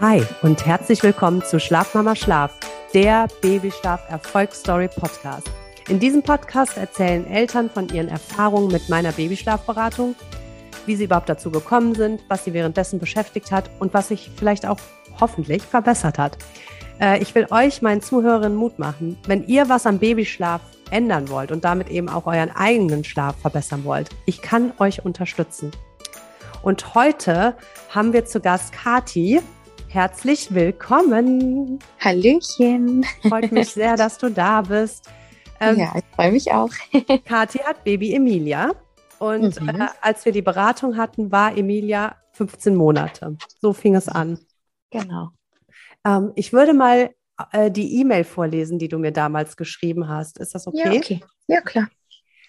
Hi und herzlich willkommen zu Schlafmama Schlaf, der Babyschlaf Erfolgsstory Podcast. In diesem Podcast erzählen Eltern von ihren Erfahrungen mit meiner Babyschlafberatung, wie sie überhaupt dazu gekommen sind, was sie währenddessen beschäftigt hat und was sich vielleicht auch hoffentlich verbessert hat. Äh, ich will euch, meinen Zuhörerinnen, Mut machen, wenn ihr was am Babyschlaf ändern wollt und damit eben auch euren eigenen Schlaf verbessern wollt. Ich kann euch unterstützen. Und heute haben wir zu Gast Kati. Herzlich willkommen. Hallöchen. Freut mich sehr, dass du da bist. Ähm, ja, ich freue mich auch. Kathi hat Baby Emilia. Und mhm. äh, als wir die Beratung hatten, war Emilia 15 Monate. So fing es an. Genau. Ähm, ich würde mal äh, die E-Mail vorlesen, die du mir damals geschrieben hast. Ist das okay? Ja, okay. Ja, klar.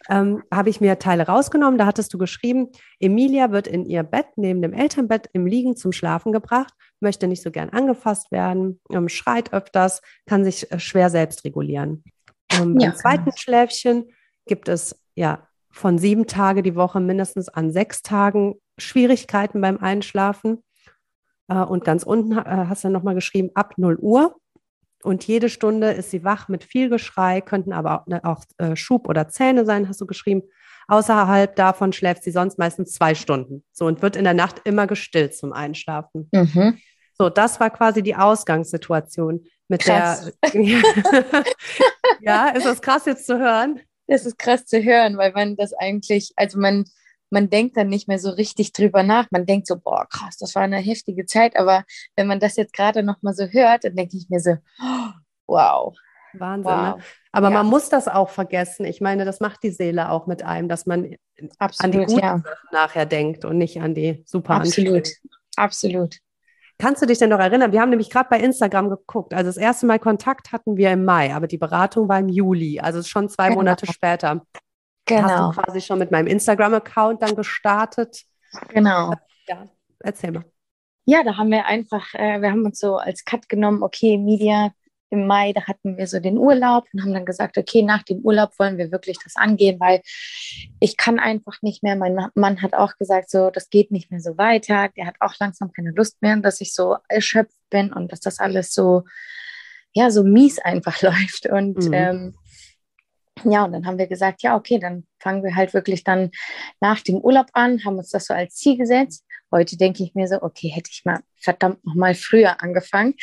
Ähm, habe ich mir Teile rausgenommen. Da hattest du geschrieben, Emilia wird in ihr Bett neben dem Elternbett im Liegen zum Schlafen gebracht, möchte nicht so gern angefasst werden, ähm, schreit öfters, kann sich äh, schwer selbst regulieren. Ähm, ja, Im zweiten genau. Schläfchen gibt es ja von sieben Tage die Woche mindestens an sechs Tagen Schwierigkeiten beim Einschlafen. Äh, und ganz unten äh, hast du nochmal geschrieben, ab 0 Uhr. Und jede Stunde ist sie wach mit viel Geschrei, könnten aber auch, ne, auch äh, Schub oder Zähne sein, hast du geschrieben. Außerhalb davon schläft sie sonst meistens zwei Stunden. So und wird in der Nacht immer gestillt zum Einschlafen. Mhm. So, das war quasi die Ausgangssituation mit krass. der. ja, ist das krass jetzt zu hören? Das ist krass zu hören, weil man das eigentlich, also man, man denkt dann nicht mehr so richtig drüber nach. Man denkt so, boah, krass, das war eine heftige Zeit. Aber wenn man das jetzt gerade nochmal so hört, dann denke ich mir so, oh, wow. Wahnsinn. Ne? Wow. Ne? Aber ja. man muss das auch vergessen. Ich meine, das macht die Seele auch mit einem, dass man Absolut, an die guten ja. nachher denkt und nicht an die super Absolut. Absolut. Kannst du dich denn noch erinnern? Wir haben nämlich gerade bei Instagram geguckt. Also das erste Mal Kontakt hatten wir im Mai, aber die Beratung war im Juli, also schon zwei genau. Monate später. Genau. Hast du genau. quasi schon mit meinem Instagram-Account dann gestartet? Genau. Ja, erzähl mal. Ja, da haben wir einfach, äh, wir haben uns so als Cut genommen, okay, Media im Mai, da hatten wir so den Urlaub und haben dann gesagt, okay, nach dem Urlaub wollen wir wirklich das angehen, weil ich kann einfach nicht mehr. Mein Mann hat auch gesagt, so, das geht nicht mehr so weiter. Der hat auch langsam keine Lust mehr, dass ich so erschöpft bin und dass das alles so, ja, so mies einfach läuft. Und mhm. ähm, ja, und dann haben wir gesagt, ja, okay, dann fangen wir halt wirklich dann nach dem Urlaub an, haben uns das so als Ziel gesetzt. Heute denke ich mir so, okay, hätte ich mal verdammt noch mal früher angefangen.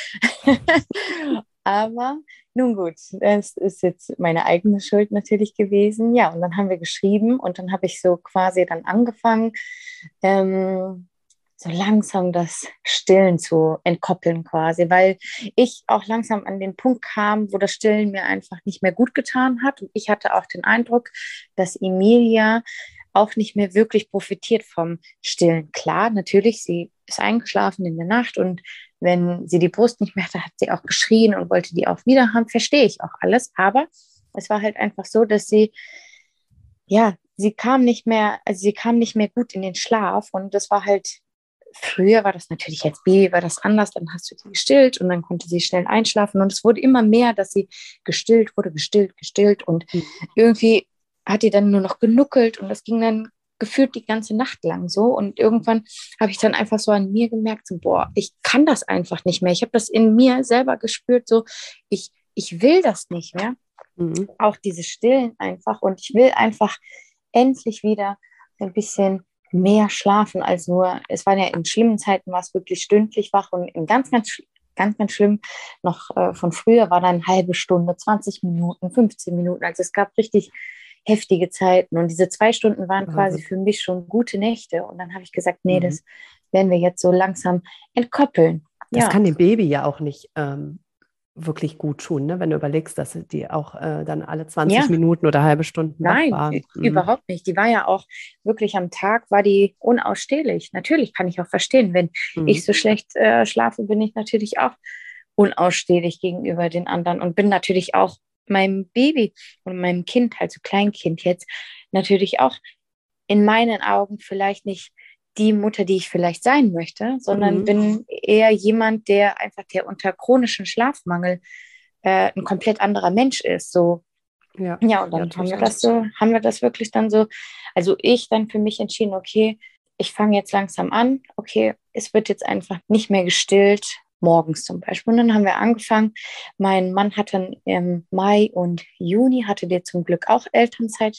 Aber nun gut, das ist jetzt meine eigene Schuld natürlich gewesen. Ja, und dann haben wir geschrieben und dann habe ich so quasi dann angefangen, ähm, so langsam das Stillen zu entkoppeln quasi, weil ich auch langsam an den Punkt kam, wo das Stillen mir einfach nicht mehr gut getan hat. Und ich hatte auch den Eindruck, dass Emilia auch nicht mehr wirklich profitiert vom Stillen. Klar, natürlich, sie ist eingeschlafen in der Nacht und wenn sie die Brust nicht mehr hatte, hat sie auch geschrien und wollte die auch wieder haben. Verstehe ich auch alles. Aber es war halt einfach so, dass sie, ja, sie kam nicht mehr, also sie kam nicht mehr gut in den Schlaf und das war halt früher war das natürlich als Baby war das anders, dann hast du sie gestillt und dann konnte sie schnell einschlafen und es wurde immer mehr, dass sie gestillt wurde, gestillt, gestillt und mhm. irgendwie hat die dann nur noch genuckelt und das ging dann gefühlt die ganze Nacht lang so und irgendwann habe ich dann einfach so an mir gemerkt, so boah, ich kann das einfach nicht mehr. Ich habe das in mir selber gespürt, so ich ich will das nicht mehr. Mhm. Auch diese Stillen einfach und ich will einfach endlich wieder ein bisschen mehr schlafen als nur, es waren ja in schlimmen Zeiten war es wirklich stündlich wach und in ganz, ganz, ganz, ganz schlimm noch äh, von früher war dann eine halbe Stunde, 20 Minuten, 15 Minuten. Also es gab richtig heftige Zeiten und diese zwei Stunden waren Wahnsinn. quasi für mich schon gute Nächte und dann habe ich gesagt, nee, mhm. das werden wir jetzt so langsam entkoppeln. Das ja. kann dem Baby ja auch nicht ähm, wirklich gut tun, ne? wenn du überlegst, dass die auch äh, dann alle 20 ja. Minuten oder halbe Stunden Nein, waren. Mhm. überhaupt nicht. Die war ja auch wirklich am Tag, war die unausstehlich. Natürlich kann ich auch verstehen, wenn mhm. ich so schlecht äh, schlafe, bin ich natürlich auch unausstehlich gegenüber den anderen und bin natürlich auch meinem Baby und meinem Kind, also Kleinkind jetzt, natürlich auch in meinen Augen vielleicht nicht die Mutter, die ich vielleicht sein möchte, sondern mhm. bin eher jemand, der einfach der unter chronischen Schlafmangel äh, ein komplett anderer Mensch ist. So ja, ja und dann ja, haben wir das so, haben wir das wirklich dann so, also ich dann für mich entschieden, okay, ich fange jetzt langsam an, okay, es wird jetzt einfach nicht mehr gestillt, morgens zum Beispiel. Und dann haben wir angefangen. Mein Mann hatte im Mai und Juni, hatte der zum Glück auch Elternzeit.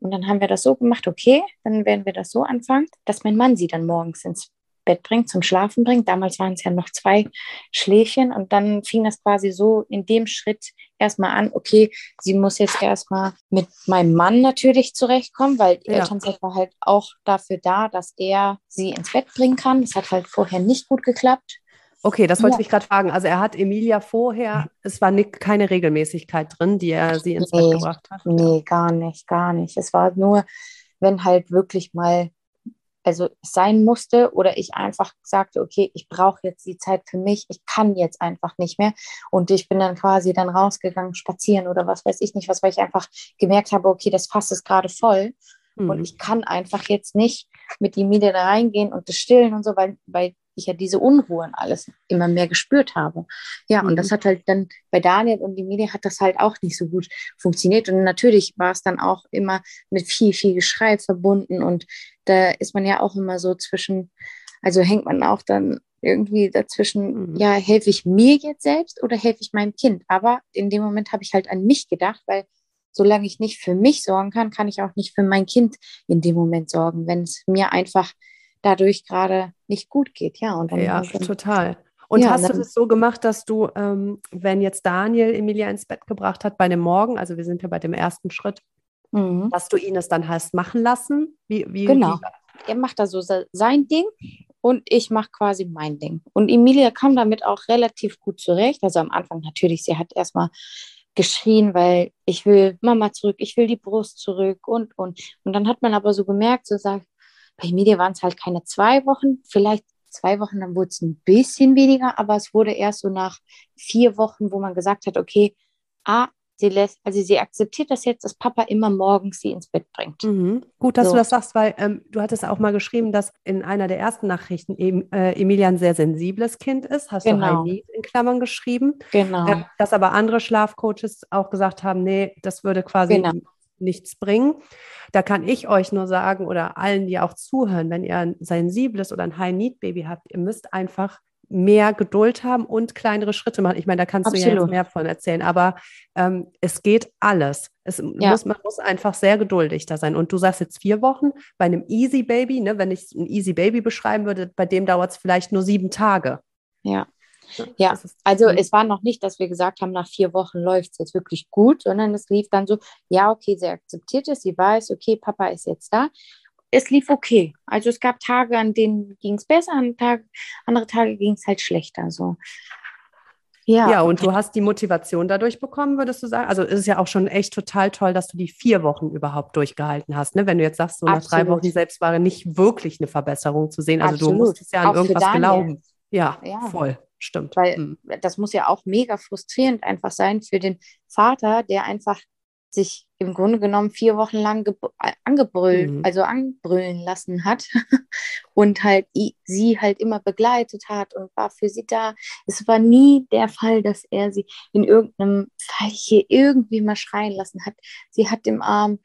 Und dann haben wir das so gemacht, okay, dann werden wir das so anfangen, dass mein Mann sie dann morgens ins Bett bringt, zum Schlafen bringt. Damals waren es ja noch zwei Schläfchen und dann fing das quasi so in dem Schritt erstmal an, okay, sie muss jetzt erstmal mit meinem Mann natürlich zurechtkommen, weil ja. Elternzeit war halt auch dafür da, dass er sie ins Bett bringen kann. Das hat halt vorher nicht gut geklappt. Okay, das wollte ja. ich gerade fragen. Also er hat Emilia vorher, es war nicht, keine Regelmäßigkeit drin, die er sie ins nee, Bett gebracht hat. Nee, gar nicht, gar nicht. Es war nur, wenn halt wirklich mal also sein musste oder ich einfach sagte, okay, ich brauche jetzt die Zeit für mich, ich kann jetzt einfach nicht mehr. Und ich bin dann quasi dann rausgegangen, spazieren oder was weiß ich nicht was, weil ich einfach gemerkt habe, okay, das Fass ist gerade voll. Mhm. Und ich kann einfach jetzt nicht mit die Miete da reingehen und das stillen und so, weil, weil ich ja diese Unruhe und alles immer mehr gespürt habe. Ja, und das mhm. hat halt dann bei Daniel und die Medien hat das halt auch nicht so gut funktioniert. Und natürlich war es dann auch immer mit viel, viel Geschrei verbunden. Und da ist man ja auch immer so zwischen, also hängt man auch dann irgendwie dazwischen, mhm. ja, helfe ich mir jetzt selbst oder helfe ich meinem Kind? Aber in dem Moment habe ich halt an mich gedacht, weil solange ich nicht für mich sorgen kann, kann ich auch nicht für mein Kind in dem Moment sorgen. Wenn es mir einfach dadurch gerade nicht gut geht. Ja, und dann, ja dann, total. Und ja, hast du das so gemacht, dass du, ähm, wenn jetzt Daniel Emilia ins Bett gebracht hat bei dem Morgen, also wir sind ja bei dem ersten Schritt, mhm. dass du ihn es dann hast machen lassen? Wie, wie, genau. Wie? Er macht da so sein Ding und ich mache quasi mein Ding. Und Emilia kam damit auch relativ gut zurecht. Also am Anfang natürlich, sie hat erstmal geschrien, weil ich will Mama zurück, ich will die Brust zurück und, und. Und dann hat man aber so gemerkt, so sagt, bei Media waren es halt keine zwei Wochen, vielleicht zwei Wochen, dann wurde es ein bisschen weniger, aber es wurde erst so nach vier Wochen, wo man gesagt hat, okay, ah, sie lässt, also sie akzeptiert das jetzt, dass Papa immer morgens sie ins Bett bringt. Mhm. Gut, dass so. du das sagst, weil ähm, du hattest auch mal geschrieben, dass in einer der ersten Nachrichten äh, Emilia ein sehr sensibles Kind ist. Hast genau. du High in Klammern geschrieben. Genau. Äh, dass aber andere Schlafcoaches auch gesagt haben, nee, das würde quasi genau nichts bringen. Da kann ich euch nur sagen oder allen, die auch zuhören, wenn ihr ein sensibles oder ein High-Need-Baby habt, ihr müsst einfach mehr Geduld haben und kleinere Schritte machen. Ich meine, da kannst Absolut. du ja jetzt mehr von erzählen, aber ähm, es geht alles. Es ja. muss, man muss einfach sehr geduldig da sein. Und du sagst jetzt vier Wochen bei einem Easy Baby, ne, wenn ich ein Easy Baby beschreiben würde, bei dem dauert es vielleicht nur sieben Tage. Ja. Ja, also es war noch nicht, dass wir gesagt haben, nach vier Wochen läuft es jetzt wirklich gut, sondern es lief dann so, ja, okay, sie akzeptiert es, sie weiß, okay, Papa ist jetzt da. Es lief okay. Also es gab Tage, an denen ging es besser, an Tag, andere Tage ging es halt schlechter. So. Ja. ja, und du hast die Motivation dadurch bekommen, würdest du sagen? Also ist es ja auch schon echt total toll, dass du die vier Wochen überhaupt durchgehalten hast. Ne? Wenn du jetzt sagst, so nach drei Wochen selbst war nicht wirklich eine Verbesserung zu sehen. Also Absolut. du musstest ja an auch irgendwas glauben. Ja, ja, voll. Stimmt. Weil mhm. das muss ja auch mega frustrierend einfach sein für den Vater, der einfach sich im Grunde genommen vier Wochen lang äh, angebrüllt, mhm. also anbrüllen lassen hat und halt sie halt immer begleitet hat und war für sie da. Es war nie der Fall, dass er sie in irgendeinem Fall hier irgendwie mal schreien lassen hat. Sie hat im Arm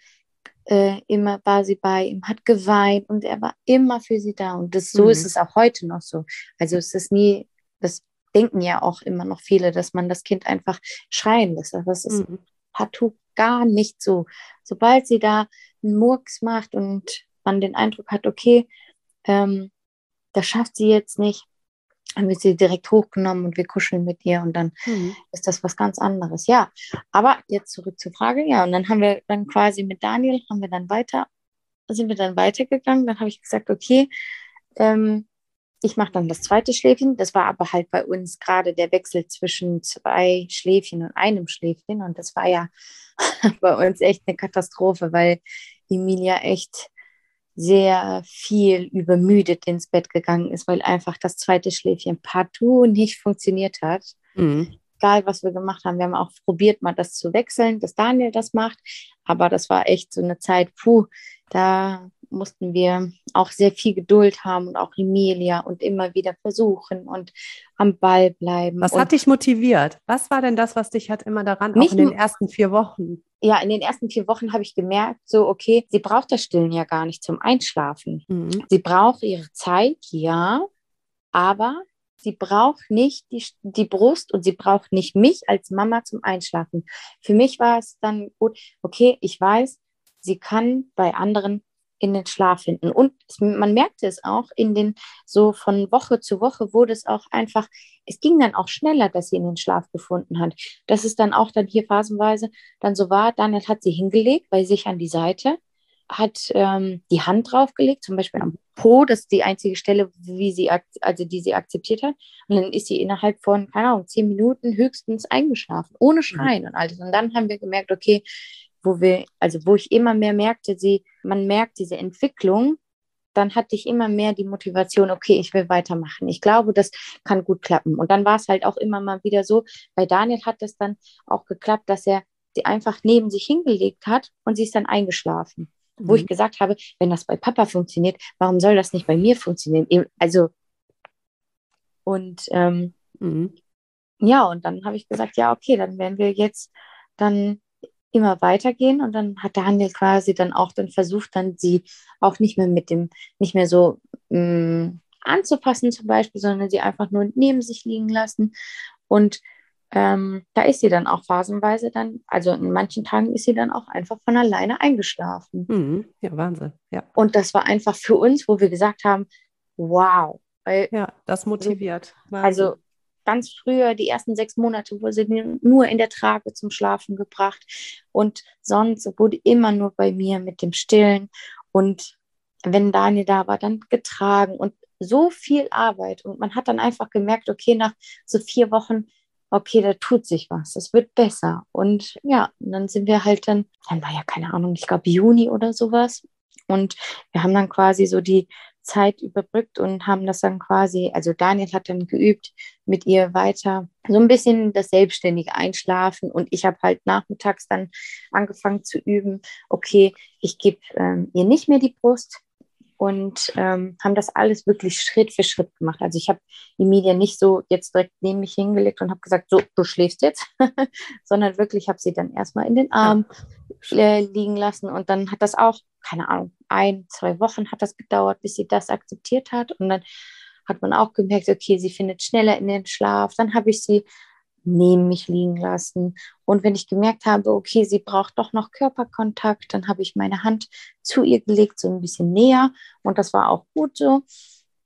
äh, immer war sie bei ihm, hat geweint und er war immer für sie da. Und das, so mhm. ist es auch heute noch so. Also es ist nie das denken ja auch immer noch viele, dass man das Kind einfach schreien lässt. Aber es ist mhm. partout gar nicht so. Sobald sie da einen Murks macht und man den Eindruck hat, okay, ähm, das schafft sie jetzt nicht, dann wird sie direkt hochgenommen und wir kuscheln mit ihr und dann mhm. ist das was ganz anderes. Ja, aber jetzt zurück zur Frage. Ja, und dann haben wir dann quasi mit Daniel, haben wir dann weiter, sind wir dann weitergegangen. Dann habe ich gesagt, okay, ähm, ich mache dann das zweite Schläfchen. Das war aber halt bei uns gerade der Wechsel zwischen zwei Schläfchen und einem Schläfchen. Und das war ja bei uns echt eine Katastrophe, weil Emilia echt sehr viel übermüdet ins Bett gegangen ist, weil einfach das zweite Schläfchen partout nicht funktioniert hat. Mhm. Egal, was wir gemacht haben. Wir haben auch probiert, mal das zu wechseln, dass Daniel das macht. Aber das war echt so eine Zeit, puh, da mussten wir auch sehr viel Geduld haben und auch Emilia und immer wieder versuchen und am Ball bleiben. Was hat dich motiviert? Was war denn das, was dich hat immer daran, auch in den ersten vier Wochen? Ja, in den ersten vier Wochen habe ich gemerkt, so, okay, sie braucht das Stillen ja gar nicht zum Einschlafen. Mhm. Sie braucht ihre Zeit, ja, aber sie braucht nicht die, die Brust und sie braucht nicht mich als Mama zum Einschlafen. Für mich war es dann gut, okay, ich weiß, sie kann bei anderen in den Schlaf finden. Und man merkte es auch in den, so von Woche zu Woche wurde es auch einfach, es ging dann auch schneller, dass sie in den Schlaf gefunden hat. Dass es dann auch dann hier phasenweise dann so war, Daniel hat sie hingelegt bei sich an die Seite hat ähm, die Hand draufgelegt, zum Beispiel am Po, das ist die einzige Stelle, wie sie, also die sie akzeptiert hat. Und dann ist sie innerhalb von, keine Ahnung, zehn Minuten höchstens eingeschlafen, ohne mhm. Schreien und alles. Und dann haben wir gemerkt, okay, wo wir, also wo ich immer mehr merkte, sie, man merkt diese Entwicklung, dann hatte ich immer mehr die Motivation, okay, ich will weitermachen. Ich glaube, das kann gut klappen. Und dann war es halt auch immer mal wieder so, bei Daniel hat es dann auch geklappt, dass er sie einfach neben sich hingelegt hat und sie ist dann eingeschlafen wo ich mhm. gesagt habe, wenn das bei Papa funktioniert, warum soll das nicht bei mir funktionieren? Also, und ähm, mhm. ja, und dann habe ich gesagt, ja, okay, dann werden wir jetzt dann immer weitergehen und dann hat Daniel quasi dann auch dann versucht, dann sie auch nicht mehr mit dem, nicht mehr so mh, mm, anzupassen zum Beispiel, sondern sie einfach nur neben sich liegen lassen und ähm, da ist sie dann auch phasenweise dann, also in manchen Tagen ist sie dann auch einfach von alleine eingeschlafen. Mhm. Ja, Wahnsinn. Ja. Und das war einfach für uns, wo wir gesagt haben, wow. Weil, ja, das motiviert. Wahnsinn. Also ganz früher, die ersten sechs Monate, wurde sie nur in der Trage zum Schlafen gebracht. Und sonst wurde immer nur bei mir mit dem Stillen. Und wenn Daniel da war, dann getragen und so viel Arbeit. Und man hat dann einfach gemerkt, okay, nach so vier Wochen okay, da tut sich was, es wird besser. Und ja, und dann sind wir halt dann, dann war ja keine Ahnung, ich glaube Juni oder sowas. Und wir haben dann quasi so die Zeit überbrückt und haben das dann quasi, also Daniel hat dann geübt mit ihr weiter, so ein bisschen das selbstständige Einschlafen und ich habe halt nachmittags dann angefangen zu üben, okay, ich gebe ähm, ihr nicht mehr die Brust, und ähm, haben das alles wirklich Schritt für Schritt gemacht. Also ich habe Emilia nicht so jetzt direkt neben mich hingelegt und habe gesagt, so, du schläfst jetzt, sondern wirklich habe sie dann erstmal in den Arm äh, liegen lassen und dann hat das auch, keine Ahnung, ein, zwei Wochen hat das gedauert, bis sie das akzeptiert hat und dann hat man auch gemerkt, okay, sie findet schneller in den Schlaf. Dann habe ich sie neben mich liegen lassen. Und wenn ich gemerkt habe, okay, sie braucht doch noch Körperkontakt, dann habe ich meine Hand zu ihr gelegt, so ein bisschen näher. Und das war auch gut so.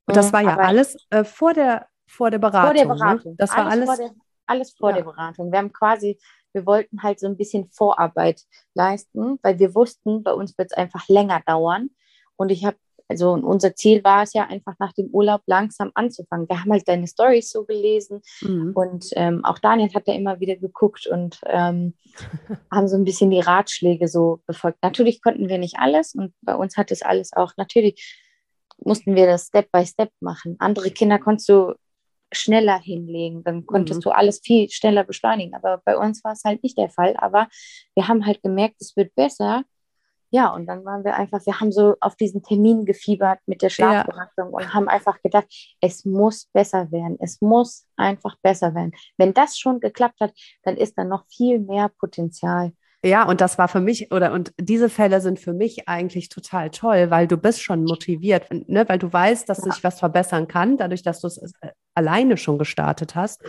Und das war ja Aber alles äh, vor, der, vor der Beratung. Vor der? Beratung. Ne? Das alles war alles vor der, alles vor ja. der Beratung. Wir haben quasi, wir wollten halt so ein bisschen Vorarbeit leisten, weil wir wussten, bei uns wird es einfach länger dauern. Und ich habe also unser Ziel war es ja einfach nach dem Urlaub langsam anzufangen. Wir haben halt deine Stories so gelesen mhm. und ähm, auch Daniel hat da immer wieder geguckt und ähm, haben so ein bisschen die Ratschläge so befolgt. Natürlich konnten wir nicht alles und bei uns hat es alles auch, natürlich mussten wir das Step by Step machen. Andere Kinder konntest du schneller hinlegen, dann konntest mhm. du alles viel schneller beschleunigen. Aber bei uns war es halt nicht der Fall. Aber wir haben halt gemerkt, es wird besser ja, und dann waren wir einfach, wir haben so auf diesen Termin gefiebert mit der Schlafberatung ja. und haben einfach gedacht, es muss besser werden. Es muss einfach besser werden. Wenn das schon geklappt hat, dann ist da noch viel mehr Potenzial. Ja, und das war für mich, oder und diese Fälle sind für mich eigentlich total toll, weil du bist schon motiviert, ne? weil du weißt, dass ja. sich was verbessern kann, dadurch, dass du es äh, alleine schon gestartet hast.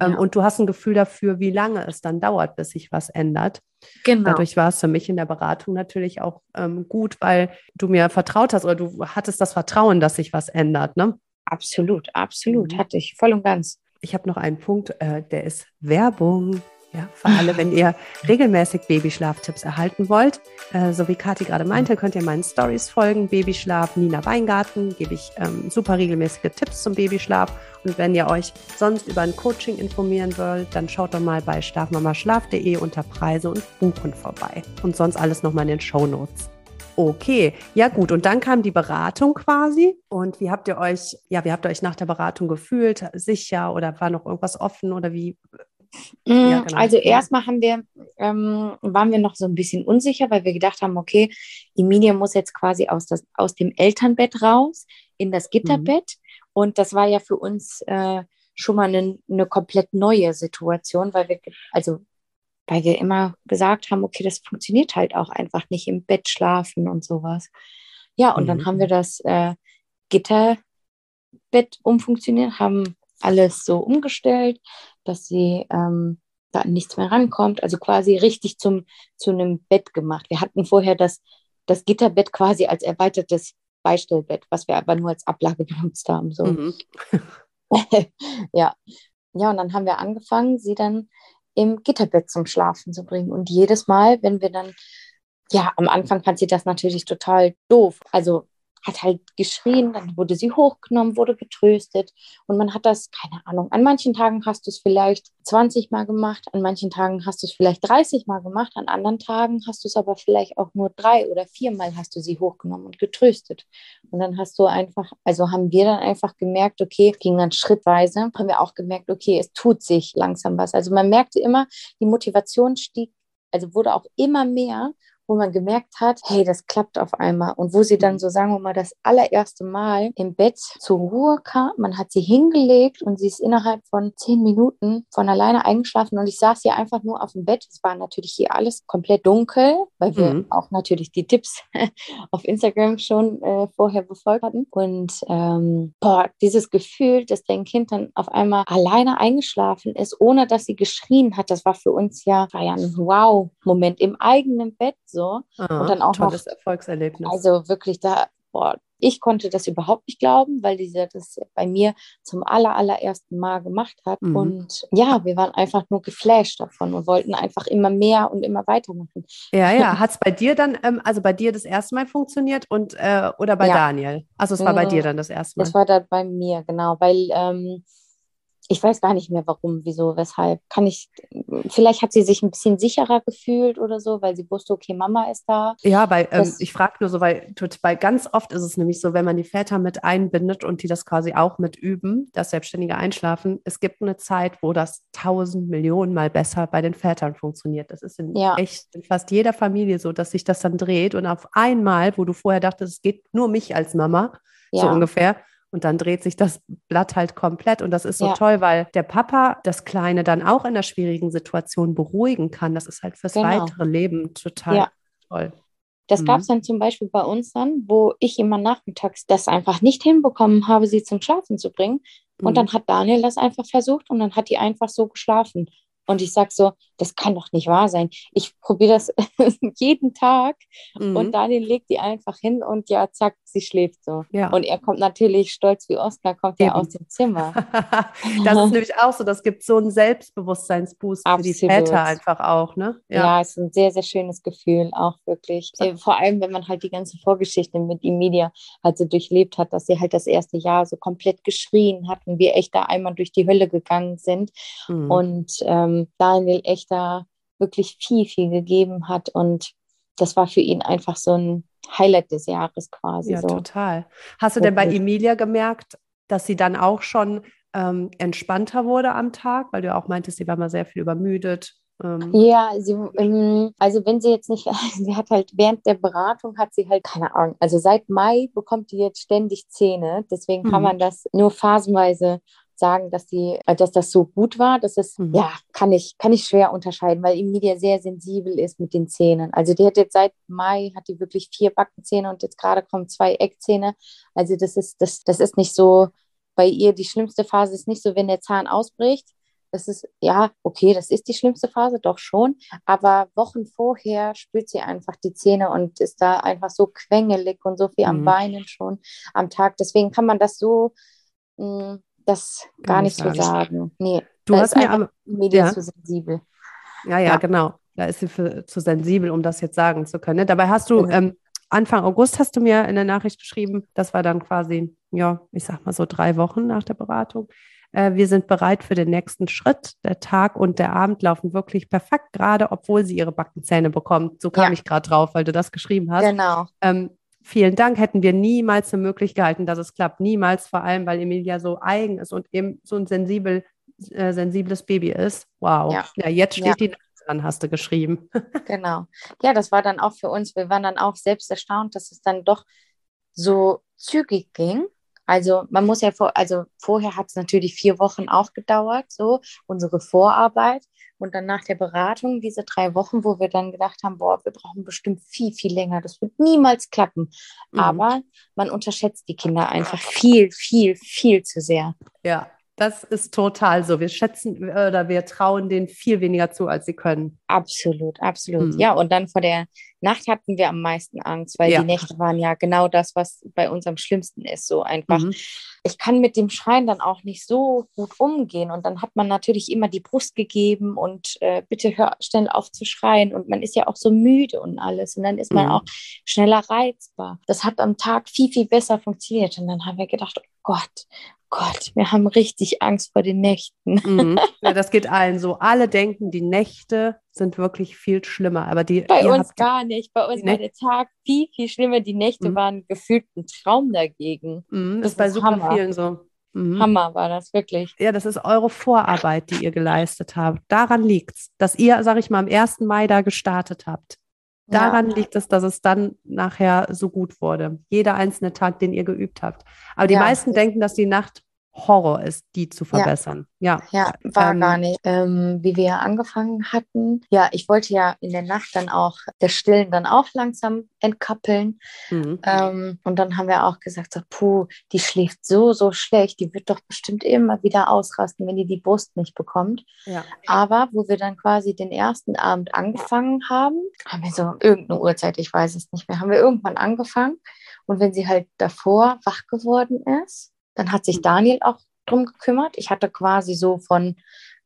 Ähm, ja. Und du hast ein Gefühl dafür, wie lange es dann dauert, bis sich was ändert. Genau. Dadurch war es für mich in der Beratung natürlich auch ähm, gut, weil du mir vertraut hast oder du hattest das Vertrauen, dass sich was ändert. Ne? Absolut, absolut, mhm. hatte ich voll und ganz. Ich habe noch einen Punkt, äh, der ist Werbung. Ja, für alle, wenn ihr regelmäßig Babyschlaftipps erhalten wollt, äh, so wie Kathi gerade meinte, könnt ihr meinen Stories folgen. Babyschlaf Nina Weingarten gebe ich ähm, super regelmäßige Tipps zum Babyschlaf. Und wenn ihr euch sonst über ein Coaching informieren wollt, dann schaut doch mal bei schlafmamaschlaf.de unter Preise und Buchen vorbei. Und sonst alles nochmal in den Show Notes. Okay, ja gut. Und dann kam die Beratung quasi. Und wie habt ihr euch, ja, wie habt ihr euch nach der Beratung gefühlt? Sicher oder war noch irgendwas offen oder wie ja, genau. Also erstmal haben wir, ähm, waren wir noch so ein bisschen unsicher, weil wir gedacht haben, okay, Emilia muss jetzt quasi aus, das, aus dem Elternbett raus in das Gitterbett. Mhm. Und das war ja für uns äh, schon mal eine, eine komplett neue Situation, weil wir, also weil wir immer gesagt haben, okay, das funktioniert halt auch einfach nicht im Bett schlafen und sowas. Ja, und mhm. dann haben wir das äh, Gitterbett umfunktioniert, haben alles so umgestellt, dass sie ähm, da nichts mehr rankommt. Also quasi richtig zum, zu einem Bett gemacht. Wir hatten vorher das, das Gitterbett quasi als erweitertes Beistellbett, was wir aber nur als Ablage benutzt haben. So. Mhm. ja. Ja, und dann haben wir angefangen, sie dann im Gitterbett zum Schlafen zu bringen. Und jedes Mal, wenn wir dann, ja, am Anfang fand sie das natürlich total doof. Also hat halt geschrien, dann wurde sie hochgenommen, wurde getröstet und man hat das, keine Ahnung, an manchen Tagen hast du es vielleicht 20 Mal gemacht, an manchen Tagen hast du es vielleicht 30 Mal gemacht, an anderen Tagen hast du es aber vielleicht auch nur drei oder viermal hast du sie hochgenommen und getröstet. Und dann hast du einfach, also haben wir dann einfach gemerkt, okay, ging dann schrittweise, haben wir auch gemerkt, okay, es tut sich langsam was. Also man merkte immer, die Motivation stieg, also wurde auch immer mehr wo man gemerkt hat, hey, das klappt auf einmal. Und wo sie dann mhm. so, sagen wir mal, das allererste Mal im Bett zur Ruhe kam, man hat sie hingelegt und sie ist innerhalb von zehn Minuten von alleine eingeschlafen und ich saß hier einfach nur auf dem Bett. Es war natürlich hier alles komplett dunkel, weil wir mhm. auch natürlich die Tipps auf Instagram schon äh, vorher befolgt hatten. Und ähm, boah, dieses Gefühl, dass dein Kind dann auf einmal alleine eingeschlafen ist, ohne dass sie geschrien hat, das war für uns ja, war ja ein Wow-Moment im eigenen Bett. So so. Ah, und dann auch tolles noch, Erfolgserlebnis. Also wirklich da, boah, ich konnte das überhaupt nicht glauben, weil dieser das bei mir zum aller, allerersten Mal gemacht hat. Mhm. Und ja, wir waren einfach nur geflasht davon und wollten einfach immer mehr und immer weitermachen. Ja, ja. Hat es bei dir dann, ähm, also bei dir das erste Mal funktioniert und äh, oder bei ja. Daniel? Also es war bei dir dann das erste Mal. Es war dann bei mir, genau, weil ähm, ich weiß gar nicht mehr warum, wieso, weshalb. Kann ich, vielleicht hat sie sich ein bisschen sicherer gefühlt oder so, weil sie wusste, okay, Mama ist da. Ja, weil ähm, ich frage nur so, weil, weil ganz oft ist es nämlich so, wenn man die Väter mit einbindet und die das quasi auch mit üben, das selbstständige Einschlafen, es gibt eine Zeit, wo das tausend Millionen Mal besser bei den Vätern funktioniert. Das ist in ja. echt in fast jeder Familie so, dass sich das dann dreht und auf einmal, wo du vorher dachtest, es geht nur mich als Mama, ja. so ungefähr, und dann dreht sich das Blatt halt komplett. Und das ist so ja. toll, weil der Papa das Kleine dann auch in der schwierigen Situation beruhigen kann. Das ist halt fürs genau. weitere Leben total ja. toll. Das mhm. gab es dann zum Beispiel bei uns dann, wo ich immer nachmittags das einfach nicht hinbekommen habe, sie zum Schlafen zu bringen. Und mhm. dann hat Daniel das einfach versucht und dann hat die einfach so geschlafen. Und ich sage so, das kann doch nicht wahr sein. Ich probiere das jeden Tag mhm. und Daniel legt die einfach hin und ja, zack, sie schläft so. Ja. Und er kommt natürlich stolz wie Oscar, kommt er aus dem Zimmer. das ist nämlich auch so, das gibt so einen Selbstbewusstseinsboost Absolut. für die Väter einfach auch. Ne? Ja. ja, es ist ein sehr, sehr schönes Gefühl, auch wirklich. Äh, vor allem, wenn man halt die ganze Vorgeschichte mit Emilia halt so durchlebt hat, dass sie halt das erste Jahr so komplett geschrien hat und wir echt da einmal durch die Hölle gegangen sind. Mhm. Und ähm, Daniel echt da wirklich viel, viel gegeben hat. Und das war für ihn einfach so ein Highlight des Jahres quasi. Ja, so. total. Hast du denn bei Emilia gemerkt, dass sie dann auch schon ähm, entspannter wurde am Tag? Weil du auch meintest, sie war mal sehr viel übermüdet. Ähm. Ja, sie, ähm, also wenn sie jetzt nicht, sie hat halt während der Beratung hat sie halt keine Ahnung. Also seit Mai bekommt die jetzt ständig Zähne. Deswegen kann mhm. man das nur phasenweise sagen, dass die, äh, dass das so gut war. Das ist, mhm. ja, kann ich, kann ich schwer unterscheiden, weil Emilia sehr sensibel ist mit den Zähnen. Also die hat jetzt seit Mai hat die wirklich vier Backenzähne und jetzt gerade kommen zwei Eckzähne. Also das ist, das, das ist nicht so, bei ihr die schlimmste Phase ist nicht so, wenn der Zahn ausbricht. Das ist, ja, okay, das ist die schlimmste Phase, doch schon. Aber Wochen vorher spürt sie einfach die Zähne und ist da einfach so quengelig und so viel mhm. am Beinen schon am Tag. Deswegen kann man das so mh, mm, das gar, gar nicht sagen. so sagen. Nee, du hast mir Medien ja. zu sensibel. Ja, ja, ja, genau. Da ist sie für, zu sensibel, um das jetzt sagen zu können. Ne? Dabei hast du ähm, Anfang August hast du mir in der Nachricht geschrieben, das war dann quasi, ja, ich sag mal so drei Wochen nach der Beratung. Äh, wir sind bereit für den nächsten Schritt. Der Tag und der Abend laufen wirklich perfekt, gerade obwohl sie ihre Backenzähne bekommt. So kam ja. ich gerade drauf, weil du das geschrieben hast. Genau. Ähm, vielen Dank, hätten wir niemals für möglich gehalten, dass es klappt. Niemals, vor allem, weil Emilia so eigen ist und eben so ein sensibel, äh, sensibles Baby ist. Wow. Ja, ja jetzt steht ja. die dran, hast du geschrieben. genau. Ja, das war dann auch für uns, wir waren dann auch selbst erstaunt, dass es dann doch so zügig ging. Also man muss ja vor, also vorher hat es natürlich vier Wochen auch gedauert, so unsere Vorarbeit. Und dann nach der Beratung, diese drei Wochen, wo wir dann gedacht haben, boah, wir brauchen bestimmt viel, viel länger. Das wird niemals klappen. Mhm. Aber man unterschätzt die Kinder einfach viel, viel, viel zu sehr. Ja, Das ist total so. Wir schätzen oder wir trauen denen viel weniger zu, als sie können. Absolut, absolut. Mhm. Ja, und dann vor der Nacht hatten wir am meisten Angst, weil ja. die Nächte waren ja genau das, was bei uns am schlimmsten ist. So einfach. Mhm. Ich kann mit dem Schreien dann auch nicht so gut umgehen. Und dann hat man natürlich immer die Brust gegeben und äh, bitte hör schnell auf zu schreien. Und man ist ja auch so müde und alles. Und dann ist man mhm. auch schneller reizbar. Das hat am Tag viel, viel besser funktioniert. Und dann haben wir gedacht, oh Gott, Gott, wir haben richtig Angst vor den Nächten. Mhm. Ja, das geht allen so. Alle denken, die Nächte sind wirklich viel schlimmer. Aber die, bei uns gar nicht. Bei uns war der Tag viel, viel schlimmer. Die Nächte mhm. waren gefühlt ein Traum dagegen. Mhm, das, ist bei super Hammer. vielen so. Mhm. Hammer war das wirklich. Ja, das ist eure Vorarbeit, die ihr geleistet habt. Daran liegt es, dass ihr, sag ich mal, am 1. Mai da gestartet habt. Daran ja. liegt es, dass es dann nachher so gut wurde. Jeder einzelne Tag, den ihr geübt habt. Aber die ja. meisten denken, dass die Nacht Horror ist, die zu verbessern. Ja, ja, ja war ähm, gar nicht. Ähm, wie wir angefangen hatten, ja, ich wollte ja in der Nacht dann auch das Stillen dann auch langsam entkoppeln. Mhm. Ähm, und dann haben wir auch gesagt, so, puh, die schläft so, so schlecht, die wird doch bestimmt immer wieder ausrasten, wenn die die Brust nicht bekommt. Ja. Aber wo wir dann quasi den ersten Abend angefangen haben, haben wir so irgendeine Uhrzeit, ich weiß es nicht mehr, haben wir irgendwann angefangen. Und wenn sie halt davor wach geworden ist, dann hat sich mhm. Daniel auch drum gekümmert. Ich hatte quasi so von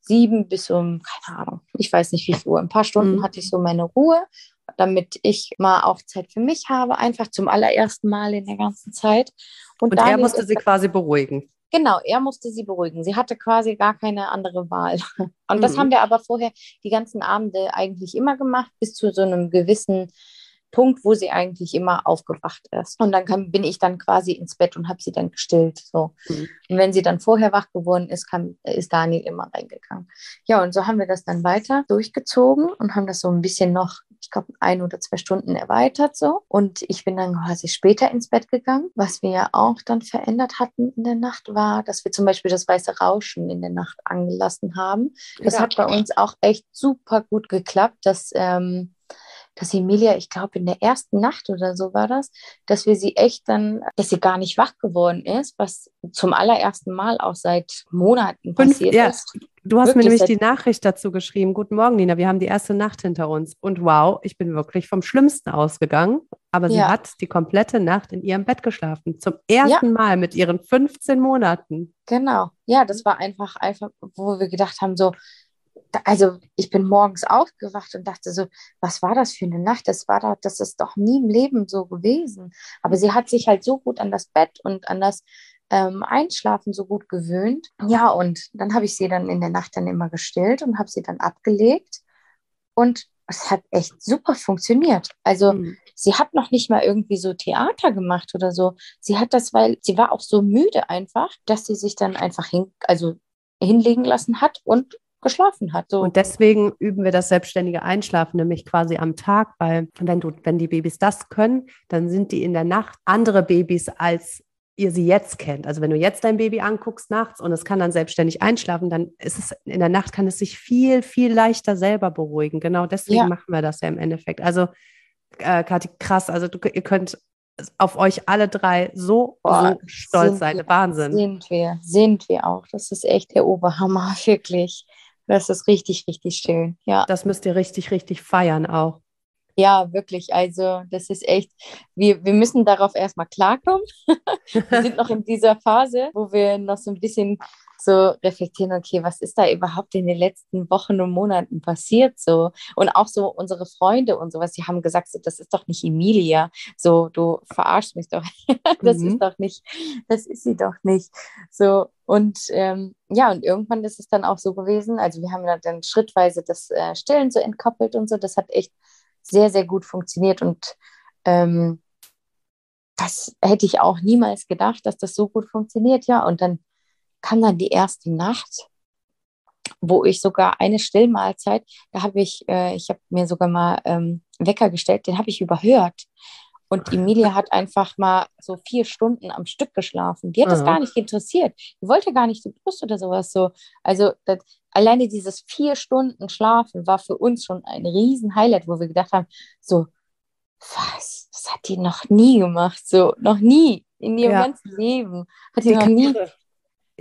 sieben bis um, keine Ahnung, ich weiß nicht wie viel Uhr, ein paar Stunden mhm. hatte ich so meine Ruhe, damit ich mal auch Zeit für mich habe, einfach zum allerersten Mal in der ganzen Zeit. Und, Und er musste sie quasi beruhigen. Genau, er musste sie beruhigen. Sie hatte quasi gar keine andere Wahl. Und mhm. das haben wir aber vorher die ganzen Abende eigentlich immer gemacht, bis zu so einem gewissen Punkt, wo sie eigentlich immer aufgewacht ist. Und dann kann, bin ich dann quasi ins Bett und habe sie dann gestillt. So. Mhm. Und wenn sie dann vorher wach geworden ist, kann, ist Daniel immer reingegangen. Ja, und so haben wir das dann weiter durchgezogen und haben das so ein bisschen noch, ich glaube, ein oder zwei Stunden erweitert so. Und ich bin dann quasi später ins Bett gegangen. Was wir ja auch dann verändert hatten in der Nacht war, dass wir zum Beispiel das weiße Rauschen in der Nacht angelassen haben. Das ja. hat bei uns auch echt super gut geklappt, dass ähm, dass Emilia, ich glaube, in der ersten Nacht oder so war das, dass wir sie echt dann, dass sie gar nicht wach geworden ist, was zum allerersten Mal auch seit Monaten passiert ja. ist. Du hast wirklich mir nämlich die Nachricht dazu geschrieben. Guten Morgen, Nina. Wir haben die erste Nacht hinter uns. Und wow, ich bin wirklich vom Schlimmsten ausgegangen. Aber sie ja. hat die komplette Nacht in ihrem Bett geschlafen. Zum ersten ja. Mal mit ihren 15 Monaten. Genau. Ja, das war einfach, einfach, wo wir gedacht haben, so, also ich bin morgens aufgewacht und dachte so, was war das für eine Nacht? Das war doch, das ist doch nie im Leben so gewesen. Aber sie hat sich halt so gut an das Bett und an das ähm, Einschlafen so gut gewöhnt. Ja, und dann habe ich sie dann in der Nacht dann immer gestillt und habe sie dann abgelegt. Und es hat echt super funktioniert. Also mhm. sie hat noch nicht mal irgendwie so Theater gemacht oder so. Sie hat das, weil sie war auch so müde einfach, dass sie sich dann einfach hin, also hinlegen lassen hat und geschlafen hat. So. Und deswegen üben wir das selbstständige Einschlafen nämlich quasi am Tag, weil wenn du, wenn die Babys das können, dann sind die in der Nacht andere Babys als ihr sie jetzt kennt. Also wenn du jetzt dein Baby anguckst nachts und es kann dann selbstständig einschlafen, dann ist es in der Nacht kann es sich viel, viel leichter selber beruhigen. Genau deswegen ja. machen wir das ja im Endeffekt. Also äh, Kathi, krass, also du, ihr könnt auf euch alle drei so, Boah, so stolz sein. Wir, Wahnsinn. Sind wir, sind wir auch. Das ist echt der Oberhammer, wirklich. Das ist richtig, richtig schön. Ja. Das müsst ihr richtig, richtig feiern auch. Ja, wirklich. Also, das ist echt, wir, wir müssen darauf erstmal klarkommen. wir sind noch in dieser Phase, wo wir noch so ein bisschen so reflektieren, okay, was ist da überhaupt in den letzten Wochen und Monaten passiert so? Und auch so unsere Freunde und sowas, die haben gesagt, so, das ist doch nicht Emilia, so, du verarschst mich doch, das mhm. ist doch nicht, das ist sie doch nicht, so. Und ähm, ja, und irgendwann ist es dann auch so gewesen, also wir haben dann schrittweise das äh, Stillen so entkoppelt und so, das hat echt sehr, sehr gut funktioniert und ähm, das hätte ich auch niemals gedacht, dass das so gut funktioniert, ja. Und dann kam dann die erste Nacht, wo ich sogar eine Stillmahlzeit, da habe ich, äh, ich habe mir sogar mal ähm, Wecker gestellt, den habe ich überhört. Und Emilia hat einfach mal so vier Stunden am Stück geschlafen. Die hat mhm. das gar nicht interessiert. Die wollte gar nicht die Brust oder sowas so. Also das, alleine dieses vier Stunden Schlafen war für uns schon ein riesen Highlight, wo wir gedacht haben, so, was, das hat die noch nie gemacht, so, noch nie in ihrem ja. ganzen Leben. Hat die, die noch nie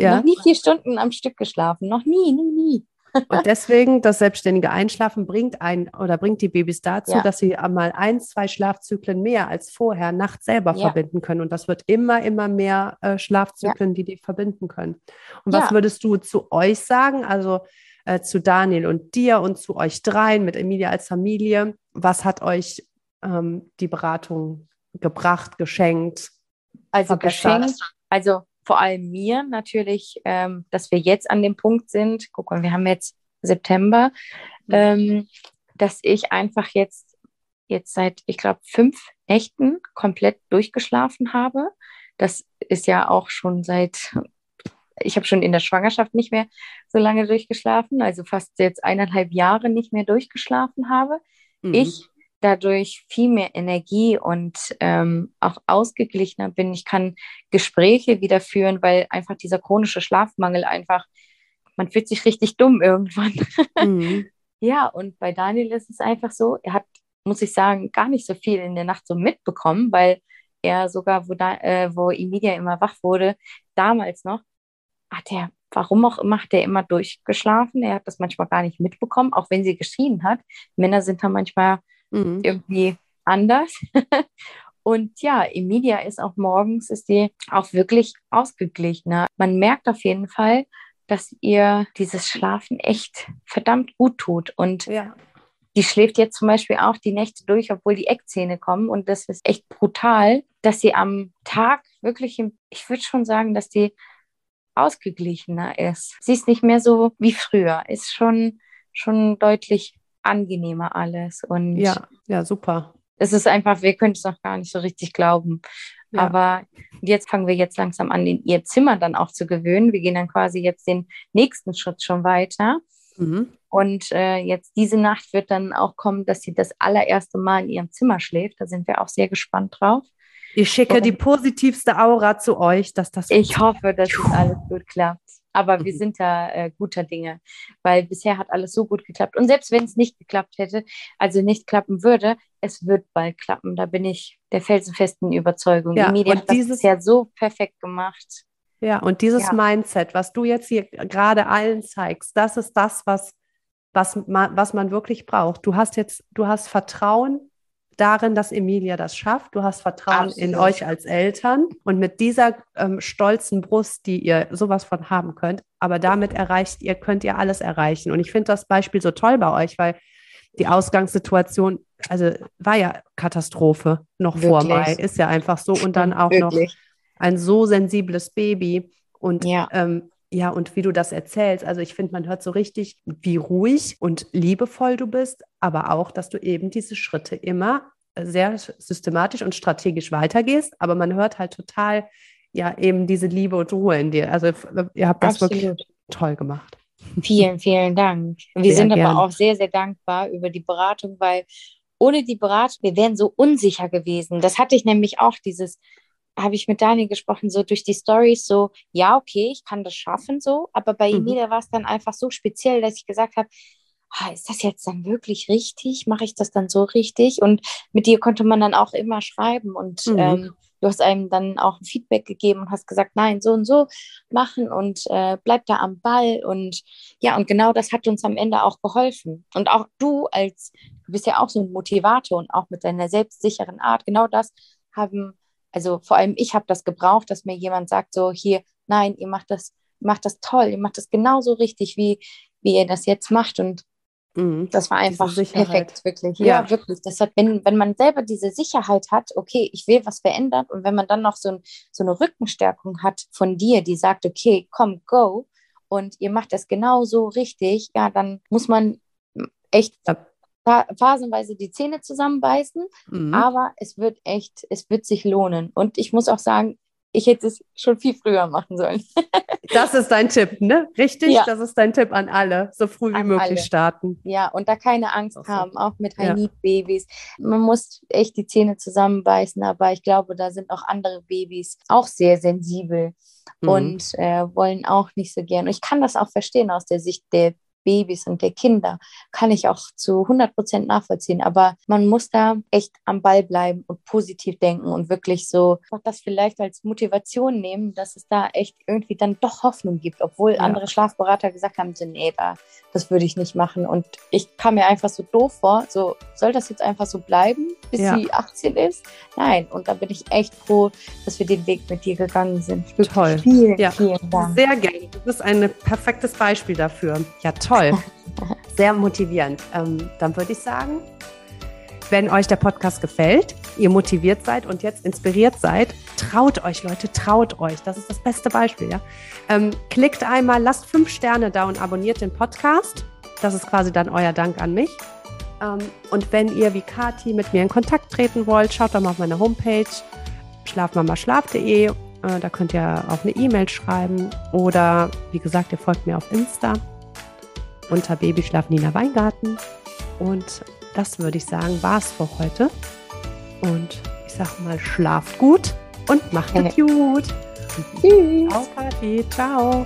Ja. Noch nie vier Stunden am Stück geschlafen. Noch nie, nie, nie. Und deswegen, das selbstständige Einschlafen bringt ein oder bringt die Babys dazu, ja. dass sie einmal ein, zwei Schlafzyklen mehr als vorher nachts selber ja. verbinden können. Und das wird immer, immer mehr äh, Schlafzyklen, ja. die die verbinden können. Und was würdest du zu euch sagen? Also äh, zu Daniel und dir und zu euch dreien mit Emilia als Familie. Was hat euch ähm, die Beratung gebracht, geschenkt? Also geschenkt, also vor allem mir natürlich, ähm, dass wir jetzt an dem Punkt sind, guck mal, wir haben jetzt September, mhm. ähm, dass ich einfach jetzt, jetzt seit, ich glaube, fünf Nächten komplett durchgeschlafen habe. Das ist ja auch schon seit, ich habe schon in der Schwangerschaft nicht mehr so lange durchgeschlafen, also fast jetzt eineinhalb Jahre nicht mehr durchgeschlafen habe. Mhm. Ich dadurch viel mehr Energie und ähm, auch ausgeglichener bin. Ich kann Gespräche wieder führen, weil einfach dieser chronische Schlafmangel einfach, man fühlt sich richtig dumm irgendwann. Mhm. ja, und bei Daniel ist es einfach so, er hat, muss ich sagen, gar nicht so viel in der Nacht so mitbekommen, weil er sogar, wo, da, äh, wo Emilia immer wach wurde, damals noch, hat er, warum auch immer, hat er immer durchgeschlafen. Er hat das manchmal gar nicht mitbekommen, auch wenn sie geschrien hat. Männer sind da manchmal mhm. irgendwie anders. Und ja, Emilia ist auch morgens, ist die auch wirklich ausgeglichener. Man merkt auf jeden Fall, dass ihr dieses Schlafen echt verdammt gut tut. Und ja. die schläft jetzt zum Beispiel auch die Nächte durch, obwohl die Eckzähne kommen. Und das ist echt brutal, dass sie am Tag wirklich, im, ich würde schon sagen, dass die ausgeglichener ist. Sie ist nicht mehr so wie früher, ist schon, schon deutlich angenehmer alles. Und ja, ja, super. Es ist einfach, wir können es noch gar nicht so richtig glauben. Ja. Aber jetzt fangen wir jetzt langsam an, in ihr Zimmer dann auch zu gewöhnen. Wir gehen dann quasi jetzt den nächsten Schritt schon weiter. Mhm. Und äh, jetzt diese Nacht wird dann auch kommen, dass sie das allererste Mal in ihrem Zimmer schläft. Da sind wir auch sehr gespannt drauf. Ich schicke und, die positivste Aura zu euch, dass das. Ich hoffe, dass es alles gut klappt. Aber wir mhm. sind da äh, guter Dinge, weil bisher hat alles so gut geklappt. Und selbst wenn es nicht geklappt hätte, also nicht klappen würde, es wird bald klappen. Da bin ich der felsenfesten Überzeugung. Ja, Die Medien hat dieses, das bisher so perfekt gemacht. Ja, und dieses ja. Mindset, was du jetzt hier gerade allen zeigst, das ist das, was, was, man, was man wirklich braucht. Du hast jetzt, du hast Vertrauen darin, dass Emilia das schafft. Du hast Vertrauen Absolut. in euch als Eltern und mit dieser ähm, stolzen Brust, die ihr sowas von haben könnt, aber damit erreicht ihr, könnt ihr alles erreichen. Und ich finde das Beispiel so toll bei euch, weil die Ausgangssituation, also war ja Katastrophe noch Wirklich? vor Mai, ist ja einfach so und dann auch Wirklich? noch ein so sensibles Baby und ja. Ähm, ja, und wie du das erzählst, also ich finde, man hört so richtig, wie ruhig und liebevoll du bist, aber auch, dass du eben diese Schritte immer sehr systematisch und strategisch weitergehst, aber man hört halt total, ja, eben diese Liebe und Ruhe in dir. Also ihr habt das Absolut. wirklich toll gemacht. Vielen, vielen Dank. Wir sehr sind gern. aber auch sehr, sehr dankbar über die Beratung, weil ohne die Beratung, wir wären so unsicher gewesen. Das hatte ich nämlich auch, dieses, habe ich mit Daniel gesprochen, so durch die Stories, so, ja, okay, ich kann das schaffen, so, aber bei mhm. Emilia war es dann einfach so speziell, dass ich gesagt habe, ah, ist das jetzt dann wirklich richtig? Mache ich das dann so richtig? Und mit dir konnte man dann auch immer schreiben und mhm. ähm, du hast einem dann auch ein Feedback gegeben und hast gesagt, nein, so und so machen und äh, bleib da am Ball und ja, und genau das hat uns am Ende auch geholfen. Und auch du als, du bist ja auch so ein Motivator und auch mit deiner selbstsicheren Art, genau das haben also vor allem ich habe das gebraucht, dass mir jemand sagt, so hier, nein, ihr macht das, macht das toll, ihr macht das genauso richtig, wie, wie ihr das jetzt macht. Und mhm. das war einfach perfekt, wirklich. Ja. ja, wirklich. Das hat, wenn, wenn man selber diese Sicherheit hat, okay, ich will was verändern und wenn man dann noch so, ein, so eine Rückenstärkung hat von dir, die sagt, okay, komm, go, und ihr macht das genauso richtig, ja, dann muss man echt phasenweise die Zähne zusammenbeißen, mhm. aber es wird echt, es wird sich lohnen. Und ich muss auch sagen, ich hätte es schon viel früher machen sollen. das ist dein Tipp, ne? Richtig? Ja. Das ist dein Tipp an alle, so früh wie an möglich alle. starten. Ja, und da keine Angst so. haben, auch mit High-Need-Babys. Man muss echt die Zähne zusammenbeißen, aber ich glaube, da sind auch andere Babys auch sehr sensibel mhm. und äh, wollen auch nicht so gern. Und ich kann das auch verstehen aus der Sicht der Babys und der Kinder kann ich auch zu 100 Prozent nachvollziehen. Aber man muss da echt am Ball bleiben und positiv denken und wirklich so das vielleicht als Motivation nehmen, dass es da echt irgendwie dann doch Hoffnung gibt, obwohl ja. andere Schlafberater gesagt haben, so, nee, da, das würde ich nicht machen. Und ich kam mir einfach so doof vor, so soll das jetzt einfach so bleiben, bis ja. sie 18 ist? Nein. Und da bin ich echt froh, dass wir den Weg mit dir gegangen sind. Toll. Vielen, ja. vielen Dank. Sehr gerne. Du bist ein perfektes Beispiel dafür. Ja, toll toll. Sehr motivierend. Ähm, dann würde ich sagen, wenn euch der Podcast gefällt, ihr motiviert seid und jetzt inspiriert seid, traut euch, Leute, traut euch. Das ist das beste Beispiel. Ja? Ähm, klickt einmal, lasst fünf Sterne da und abonniert den Podcast. Das ist quasi dann euer Dank an mich. Ähm, und wenn ihr wie Kati mit mir in Kontakt treten wollt, schaut doch mal auf meine Homepage schlafmamaschlaf.de. Äh, da könnt ihr auch eine E-Mail schreiben oder wie gesagt, ihr folgt mir auf Insta unter Babyschlaf Nina Weingarten. Und das würde ich sagen, war es für heute. Und ich sage mal, schlaft gut und macht es gut. Tschüss. Ciao, Kathi. Ciao.